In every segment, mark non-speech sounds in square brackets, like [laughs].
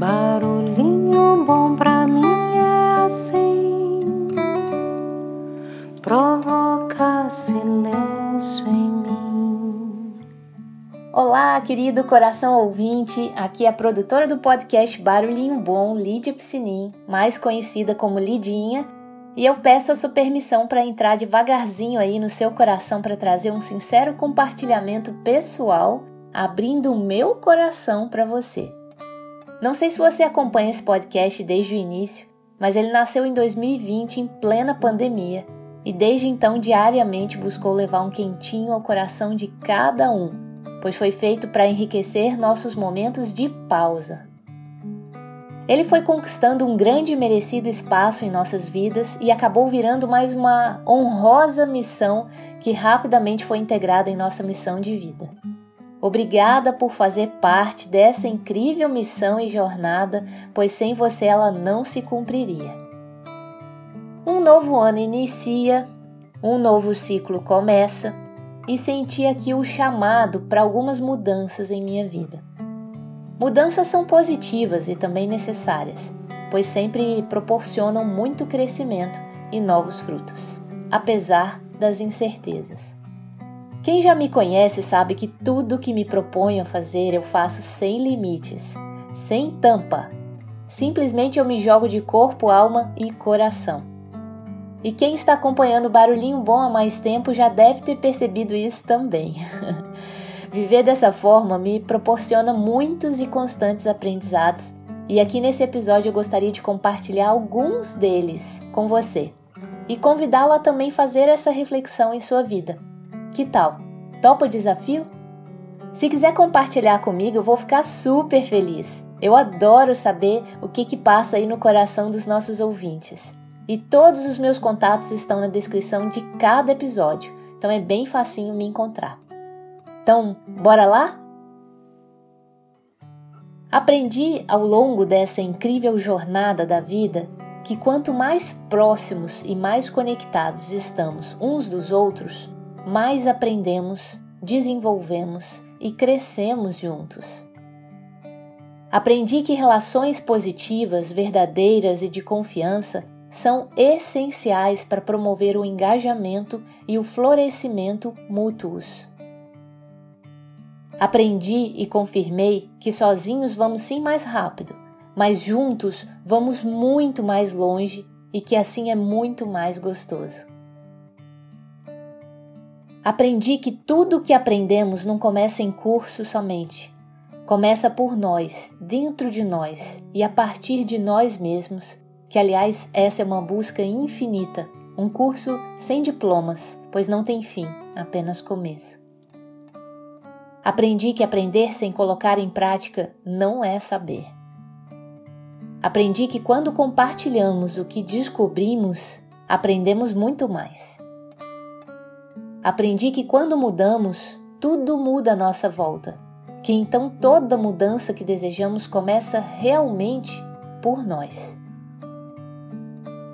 Barulhinho bom pra mim é assim, provoca silêncio em mim. Olá, querido coração ouvinte, aqui é a produtora do podcast Barulhinho Bom, Lídia Piscinin, mais conhecida como Lidinha, e eu peço a sua permissão para entrar devagarzinho aí no seu coração para trazer um sincero compartilhamento pessoal, abrindo o meu coração para você. Não sei se você acompanha esse podcast desde o início, mas ele nasceu em 2020 em plena pandemia e desde então diariamente buscou levar um quentinho ao coração de cada um, pois foi feito para enriquecer nossos momentos de pausa. Ele foi conquistando um grande e merecido espaço em nossas vidas e acabou virando mais uma honrosa missão que rapidamente foi integrada em nossa missão de vida. Obrigada por fazer parte dessa incrível missão e jornada, pois sem você ela não se cumpriria. Um novo ano inicia, um novo ciclo começa e senti aqui o chamado para algumas mudanças em minha vida. Mudanças são positivas e também necessárias, pois sempre proporcionam muito crescimento e novos frutos, apesar das incertezas. Quem já me conhece sabe que tudo que me proponho a fazer eu faço sem limites, sem tampa. Simplesmente eu me jogo de corpo, alma e coração. E quem está acompanhando o Barulhinho Bom há mais tempo já deve ter percebido isso também. [laughs] Viver dessa forma me proporciona muitos e constantes aprendizados, e aqui nesse episódio eu gostaria de compartilhar alguns deles com você e convidá-lo a também fazer essa reflexão em sua vida. Que tal? Topa o desafio? Se quiser compartilhar comigo, eu vou ficar super feliz. Eu adoro saber o que, que passa aí no coração dos nossos ouvintes. E todos os meus contatos estão na descrição de cada episódio, então é bem facinho me encontrar. Então, bora lá? Aprendi ao longo dessa incrível jornada da vida que quanto mais próximos e mais conectados estamos uns dos outros, mais aprendemos, desenvolvemos e crescemos juntos. Aprendi que relações positivas, verdadeiras e de confiança são essenciais para promover o engajamento e o florescimento mútuos. Aprendi e confirmei que sozinhos vamos sim mais rápido, mas juntos vamos muito mais longe e que assim é muito mais gostoso. Aprendi que tudo o que aprendemos não começa em curso somente. Começa por nós, dentro de nós e a partir de nós mesmos, que aliás essa é uma busca infinita, um curso sem diplomas, pois não tem fim, apenas começo. Aprendi que aprender sem colocar em prática não é saber. Aprendi que quando compartilhamos o que descobrimos, aprendemos muito mais. Aprendi que quando mudamos, tudo muda à nossa volta, que então toda mudança que desejamos começa realmente por nós.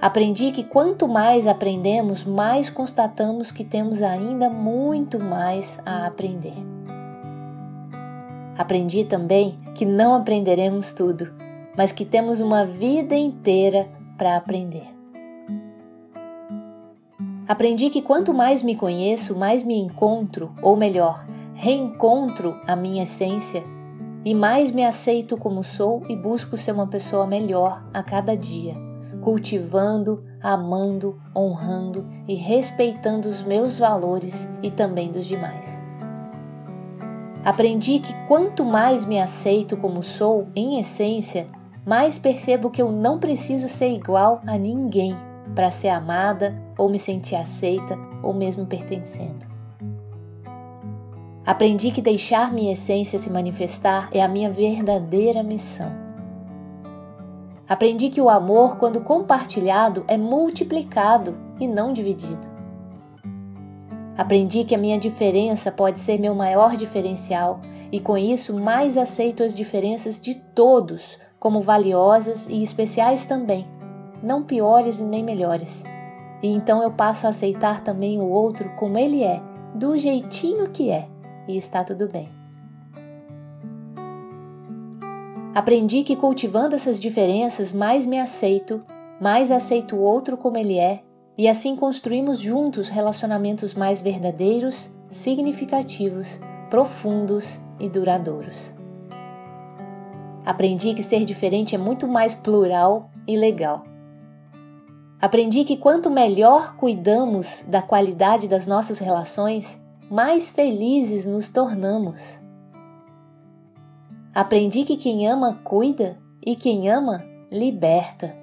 Aprendi que quanto mais aprendemos, mais constatamos que temos ainda muito mais a aprender. Aprendi também que não aprenderemos tudo, mas que temos uma vida inteira para aprender. Aprendi que quanto mais me conheço, mais me encontro, ou melhor, reencontro a minha essência e mais me aceito como sou e busco ser uma pessoa melhor a cada dia, cultivando, amando, honrando e respeitando os meus valores e também dos demais. Aprendi que quanto mais me aceito como sou, em essência, mais percebo que eu não preciso ser igual a ninguém para ser amada ou me sentir aceita ou mesmo pertencendo. Aprendi que deixar minha essência se manifestar é a minha verdadeira missão. Aprendi que o amor, quando compartilhado, é multiplicado e não dividido. Aprendi que a minha diferença pode ser meu maior diferencial e com isso mais aceito as diferenças de todos como valiosas e especiais também, não piores e nem melhores. E então eu passo a aceitar também o outro como ele é, do jeitinho que é, e está tudo bem. Aprendi que cultivando essas diferenças, mais me aceito, mais aceito o outro como ele é, e assim construímos juntos relacionamentos mais verdadeiros, significativos, profundos e duradouros. Aprendi que ser diferente é muito mais plural e legal. Aprendi que quanto melhor cuidamos da qualidade das nossas relações, mais felizes nos tornamos. Aprendi que quem ama cuida e quem ama liberta.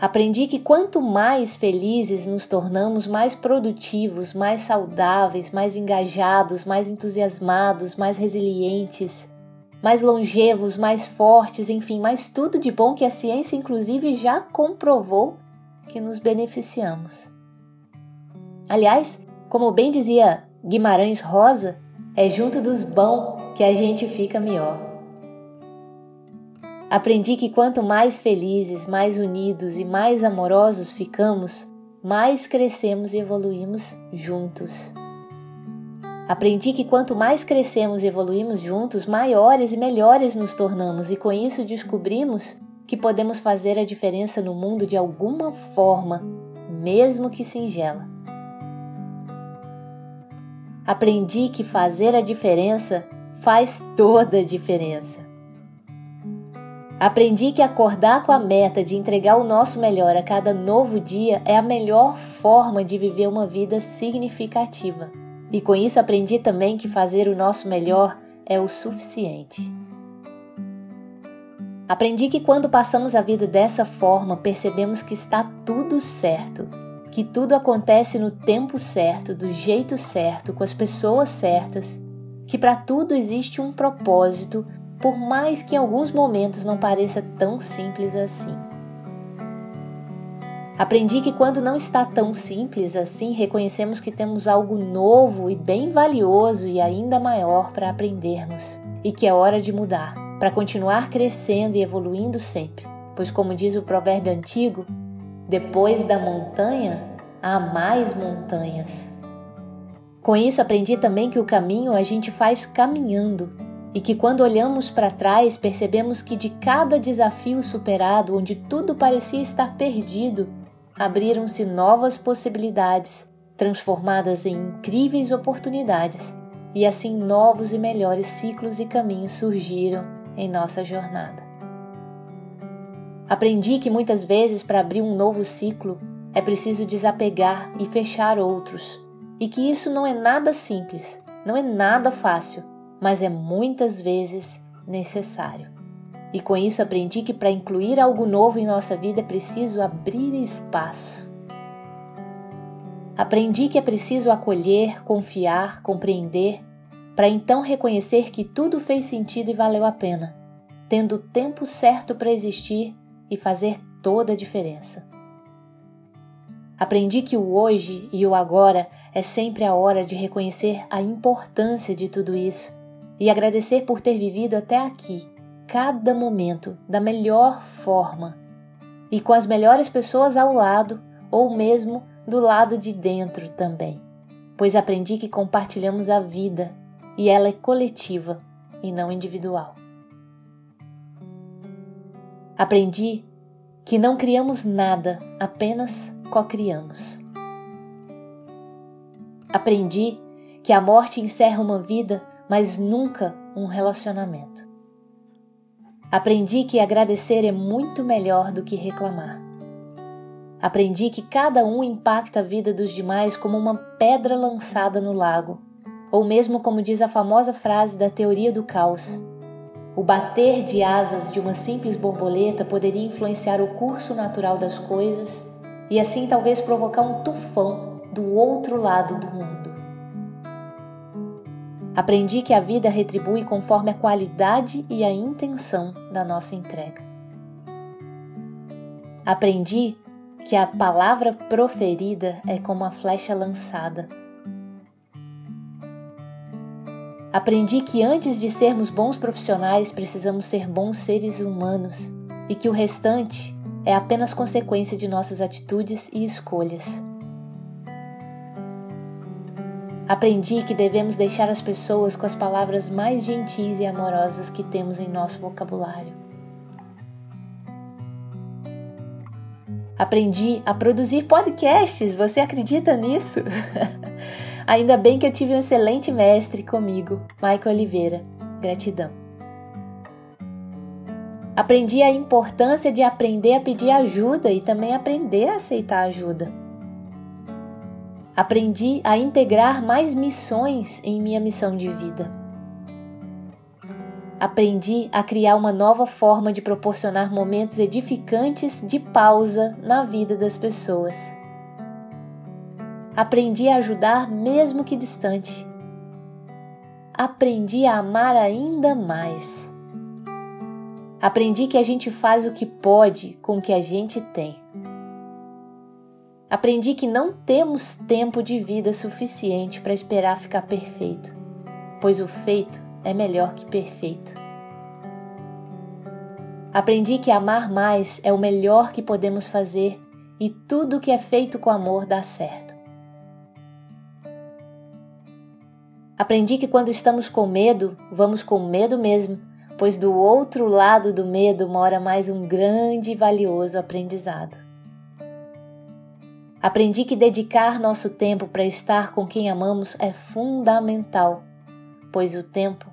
Aprendi que quanto mais felizes nos tornamos, mais produtivos, mais saudáveis, mais engajados, mais entusiasmados, mais resilientes, mais longevos, mais fortes, enfim, mais tudo de bom que a ciência, inclusive, já comprovou que nos beneficiamos. Aliás, como bem dizia Guimarães Rosa, é junto dos bons que a gente fica melhor. Aprendi que quanto mais felizes, mais unidos e mais amorosos ficamos, mais crescemos e evoluímos juntos. Aprendi que quanto mais crescemos e evoluímos juntos, maiores e melhores nos tornamos, e com isso descobrimos que podemos fazer a diferença no mundo de alguma forma, mesmo que singela. Aprendi que fazer a diferença faz toda a diferença. Aprendi que acordar com a meta de entregar o nosso melhor a cada novo dia é a melhor forma de viver uma vida significativa. E com isso aprendi também que fazer o nosso melhor é o suficiente. Aprendi que quando passamos a vida dessa forma, percebemos que está tudo certo, que tudo acontece no tempo certo, do jeito certo, com as pessoas certas, que para tudo existe um propósito, por mais que em alguns momentos não pareça tão simples assim. Aprendi que quando não está tão simples assim, reconhecemos que temos algo novo e bem valioso e ainda maior para aprendermos, e que é hora de mudar, para continuar crescendo e evoluindo sempre. Pois, como diz o provérbio antigo, depois da montanha há mais montanhas. Com isso, aprendi também que o caminho a gente faz caminhando e que quando olhamos para trás percebemos que de cada desafio superado, onde tudo parecia estar perdido, abriram-se novas possibilidades, transformadas em incríveis oportunidades, e assim novos e melhores ciclos e caminhos surgiram em nossa jornada. Aprendi que muitas vezes para abrir um novo ciclo é preciso desapegar e fechar outros, e que isso não é nada simples, não é nada fácil, mas é muitas vezes necessário. E com isso aprendi que para incluir algo novo em nossa vida é preciso abrir espaço. Aprendi que é preciso acolher, confiar, compreender, para então reconhecer que tudo fez sentido e valeu a pena, tendo o tempo certo para existir e fazer toda a diferença. Aprendi que o hoje e o agora é sempre a hora de reconhecer a importância de tudo isso e agradecer por ter vivido até aqui cada momento da melhor forma e com as melhores pessoas ao lado ou mesmo do lado de dentro também, pois aprendi que compartilhamos a vida e ela é coletiva e não individual. Aprendi que não criamos nada, apenas co-criamos. Aprendi que a morte encerra uma vida, mas nunca um relacionamento. Aprendi que agradecer é muito melhor do que reclamar. Aprendi que cada um impacta a vida dos demais como uma pedra lançada no lago, ou mesmo como diz a famosa frase da teoria do caos: o bater de asas de uma simples borboleta poderia influenciar o curso natural das coisas e assim talvez provocar um tufão do outro lado do mundo. Aprendi que a vida retribui conforme a qualidade e a intenção da nossa entrega. Aprendi que a palavra proferida é como a flecha lançada. Aprendi que antes de sermos bons profissionais precisamos ser bons seres humanos e que o restante é apenas consequência de nossas atitudes e escolhas. Aprendi que devemos deixar as pessoas com as palavras mais gentis e amorosas que temos em nosso vocabulário. Aprendi a produzir podcasts, você acredita nisso? [laughs] Ainda bem que eu tive um excelente mestre comigo, Michael Oliveira. Gratidão. Aprendi a importância de aprender a pedir ajuda e também aprender a aceitar ajuda. Aprendi a integrar mais missões em minha missão de vida. Aprendi a criar uma nova forma de proporcionar momentos edificantes de pausa na vida das pessoas. Aprendi a ajudar mesmo que distante. Aprendi a amar ainda mais. Aprendi que a gente faz o que pode com o que a gente tem. Aprendi que não temos tempo de vida suficiente para esperar ficar perfeito, pois o feito é melhor que perfeito. Aprendi que amar mais é o melhor que podemos fazer e tudo que é feito com amor dá certo. Aprendi que quando estamos com medo, vamos com medo mesmo, pois do outro lado do medo mora mais um grande e valioso aprendizado. Aprendi que dedicar nosso tempo para estar com quem amamos é fundamental, pois o tempo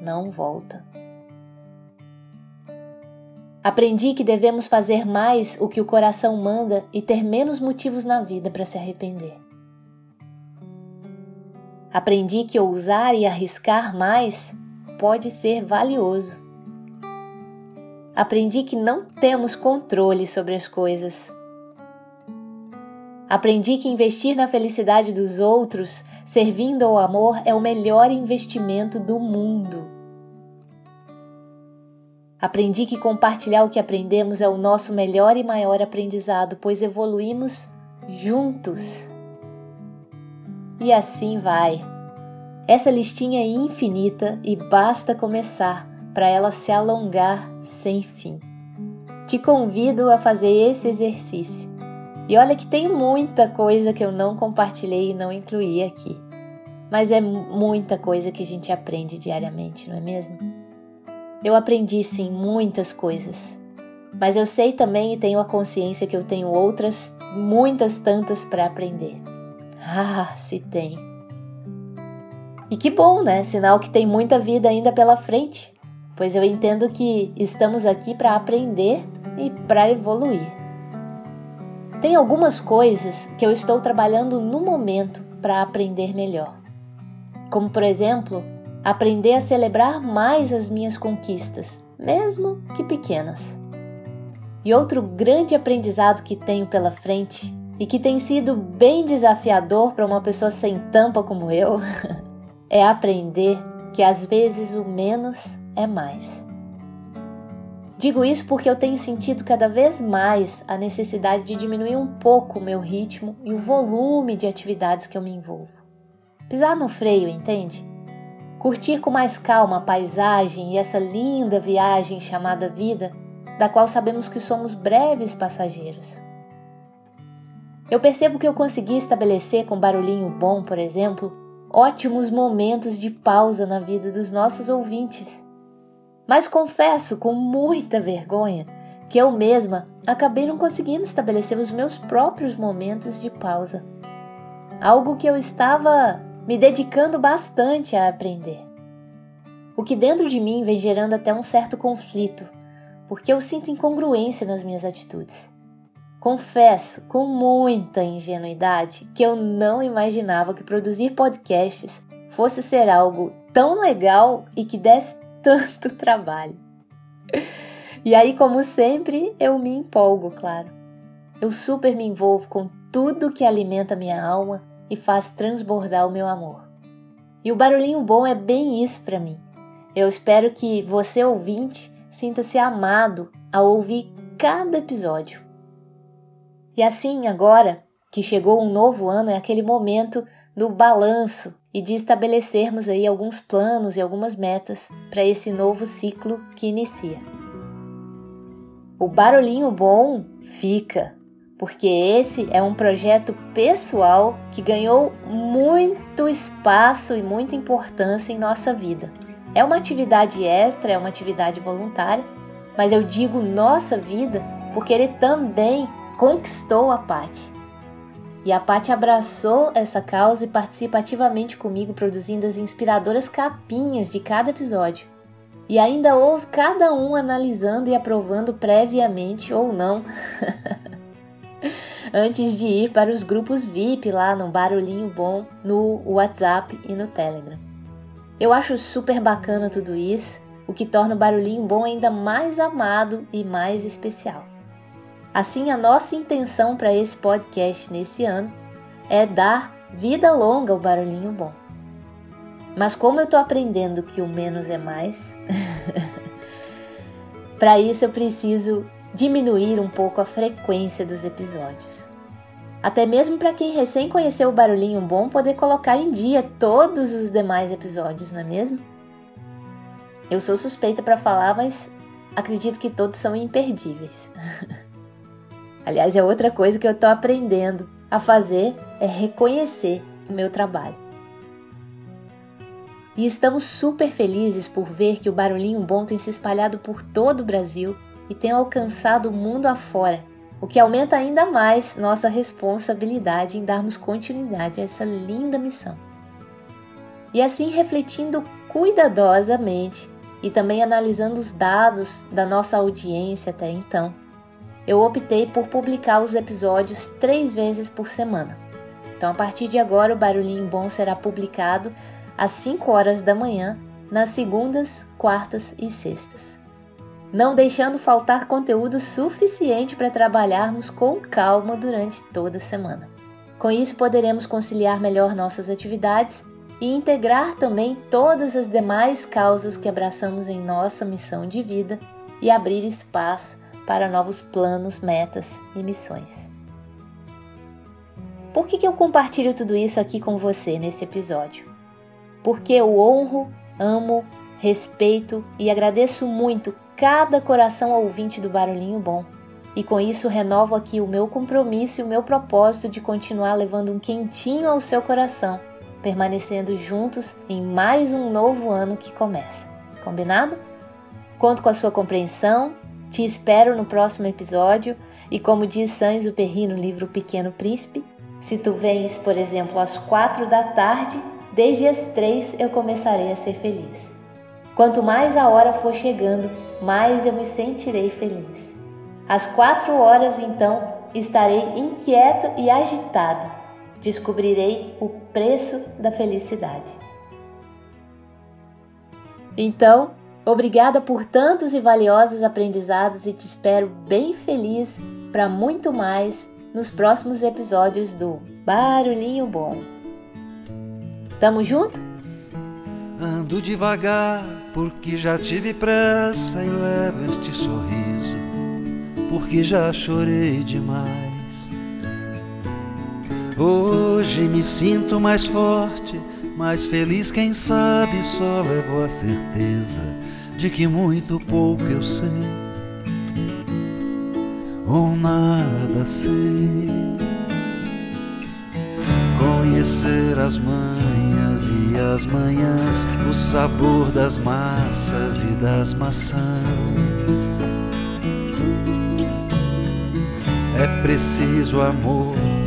não volta. Aprendi que devemos fazer mais o que o coração manda e ter menos motivos na vida para se arrepender. Aprendi que ousar e arriscar mais pode ser valioso. Aprendi que não temos controle sobre as coisas Aprendi que investir na felicidade dos outros, servindo ao amor, é o melhor investimento do mundo. Aprendi que compartilhar o que aprendemos é o nosso melhor e maior aprendizado, pois evoluímos juntos. E assim vai. Essa listinha é infinita e basta começar para ela se alongar sem fim. Te convido a fazer esse exercício e olha que tem muita coisa que eu não compartilhei e não incluí aqui. Mas é muita coisa que a gente aprende diariamente, não é mesmo? Eu aprendi sim muitas coisas. Mas eu sei também e tenho a consciência que eu tenho outras, muitas tantas para aprender. Ah, se tem. E que bom, né? Sinal que tem muita vida ainda pela frente, pois eu entendo que estamos aqui para aprender e para evoluir. Tem algumas coisas que eu estou trabalhando no momento para aprender melhor. Como, por exemplo, aprender a celebrar mais as minhas conquistas, mesmo que pequenas. E outro grande aprendizado que tenho pela frente e que tem sido bem desafiador para uma pessoa sem tampa como eu [laughs] é aprender que às vezes o menos é mais. Digo isso porque eu tenho sentido cada vez mais a necessidade de diminuir um pouco o meu ritmo e o volume de atividades que eu me envolvo. Pisar no freio, entende? Curtir com mais calma a paisagem e essa linda viagem chamada vida, da qual sabemos que somos breves passageiros. Eu percebo que eu consegui estabelecer com barulhinho bom, por exemplo, ótimos momentos de pausa na vida dos nossos ouvintes mas confesso com muita vergonha que eu mesma acabei não conseguindo estabelecer os meus próprios momentos de pausa. Algo que eu estava me dedicando bastante a aprender. O que dentro de mim vem gerando até um certo conflito, porque eu sinto incongruência nas minhas atitudes. Confesso com muita ingenuidade que eu não imaginava que produzir podcasts fosse ser algo tão legal e que desse tanto [laughs] trabalho. E aí, como sempre, eu me empolgo, claro. Eu super me envolvo com tudo que alimenta minha alma e faz transbordar o meu amor. E o barulhinho bom é bem isso para mim. Eu espero que você, ouvinte, sinta-se amado ao ouvir cada episódio. E assim, agora que chegou um novo ano, é aquele momento do balanço e de estabelecermos aí alguns planos e algumas metas para esse novo ciclo que inicia. O barulhinho bom fica, porque esse é um projeto pessoal que ganhou muito espaço e muita importância em nossa vida. É uma atividade extra, é uma atividade voluntária, mas eu digo nossa vida porque ele também conquistou a Paty. E a Paty abraçou essa causa e participa ativamente comigo produzindo as inspiradoras capinhas de cada episódio. E ainda houve cada um analisando e aprovando previamente ou não [laughs] antes de ir para os grupos VIP lá no Barulhinho Bom, no WhatsApp e no Telegram. Eu acho super bacana tudo isso, o que torna o Barulhinho Bom ainda mais amado e mais especial. Assim, a nossa intenção para esse podcast nesse ano é dar vida longa ao Barulhinho Bom. Mas como eu estou aprendendo que o menos é mais, [laughs] para isso eu preciso diminuir um pouco a frequência dos episódios. Até mesmo para quem recém conheceu o Barulhinho Bom poder colocar em dia todos os demais episódios, não é mesmo? Eu sou suspeita para falar, mas acredito que todos são imperdíveis. [laughs] Aliás, é outra coisa que eu estou aprendendo a fazer é reconhecer o meu trabalho. E estamos super felizes por ver que o Barulhinho Bom tem se espalhado por todo o Brasil e tem alcançado o mundo afora, o que aumenta ainda mais nossa responsabilidade em darmos continuidade a essa linda missão. E assim, refletindo cuidadosamente e também analisando os dados da nossa audiência até então, eu optei por publicar os episódios três vezes por semana. Então, a partir de agora, o Barulhinho Bom será publicado às 5 horas da manhã, nas segundas, quartas e sextas não deixando faltar conteúdo suficiente para trabalharmos com calma durante toda a semana. Com isso, poderemos conciliar melhor nossas atividades e integrar também todas as demais causas que abraçamos em nossa missão de vida e abrir espaço para novos planos, metas e missões. Por que, que eu compartilho tudo isso aqui com você nesse episódio? Porque eu honro, amo, respeito e agradeço muito cada coração ouvinte do Barulhinho Bom. E com isso renovo aqui o meu compromisso e o meu propósito de continuar levando um quentinho ao seu coração, permanecendo juntos em mais um novo ano que começa. Combinado? Conto com a sua compreensão, te espero no próximo episódio e como diz Saint-Exupéry no livro Pequeno Príncipe, se tu vens, por exemplo, às quatro da tarde, desde as três eu começarei a ser feliz. Quanto mais a hora for chegando, mais eu me sentirei feliz. Às quatro horas, então, estarei inquieto e agitado. Descobrirei o preço da felicidade. Então, obrigada por tantos e valiosos aprendizados e te espero bem feliz para muito mais nos próximos episódios do Barulhinho Bom. Tamo junto? Ando devagar porque já tive pressa e levo este sorriso, porque já chorei demais. Hoje me sinto mais forte, mais feliz, quem sabe só levo a certeza de que muito pouco eu sei, ou nada sei. Conhecer as mães e as manhãs, o sabor das massas e das maçãs. É preciso amor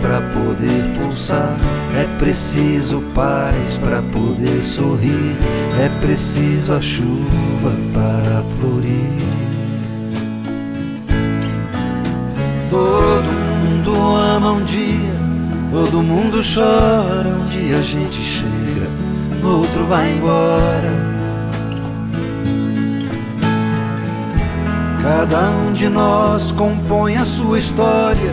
para poder pulsar, É preciso paz para poder sorrir. É preciso a chuva para florir. Todo mundo ama um dia, todo mundo chora. Um dia a gente chega, no outro vai embora. Cada um de nós compõe a sua história,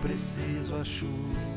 preciso a chuva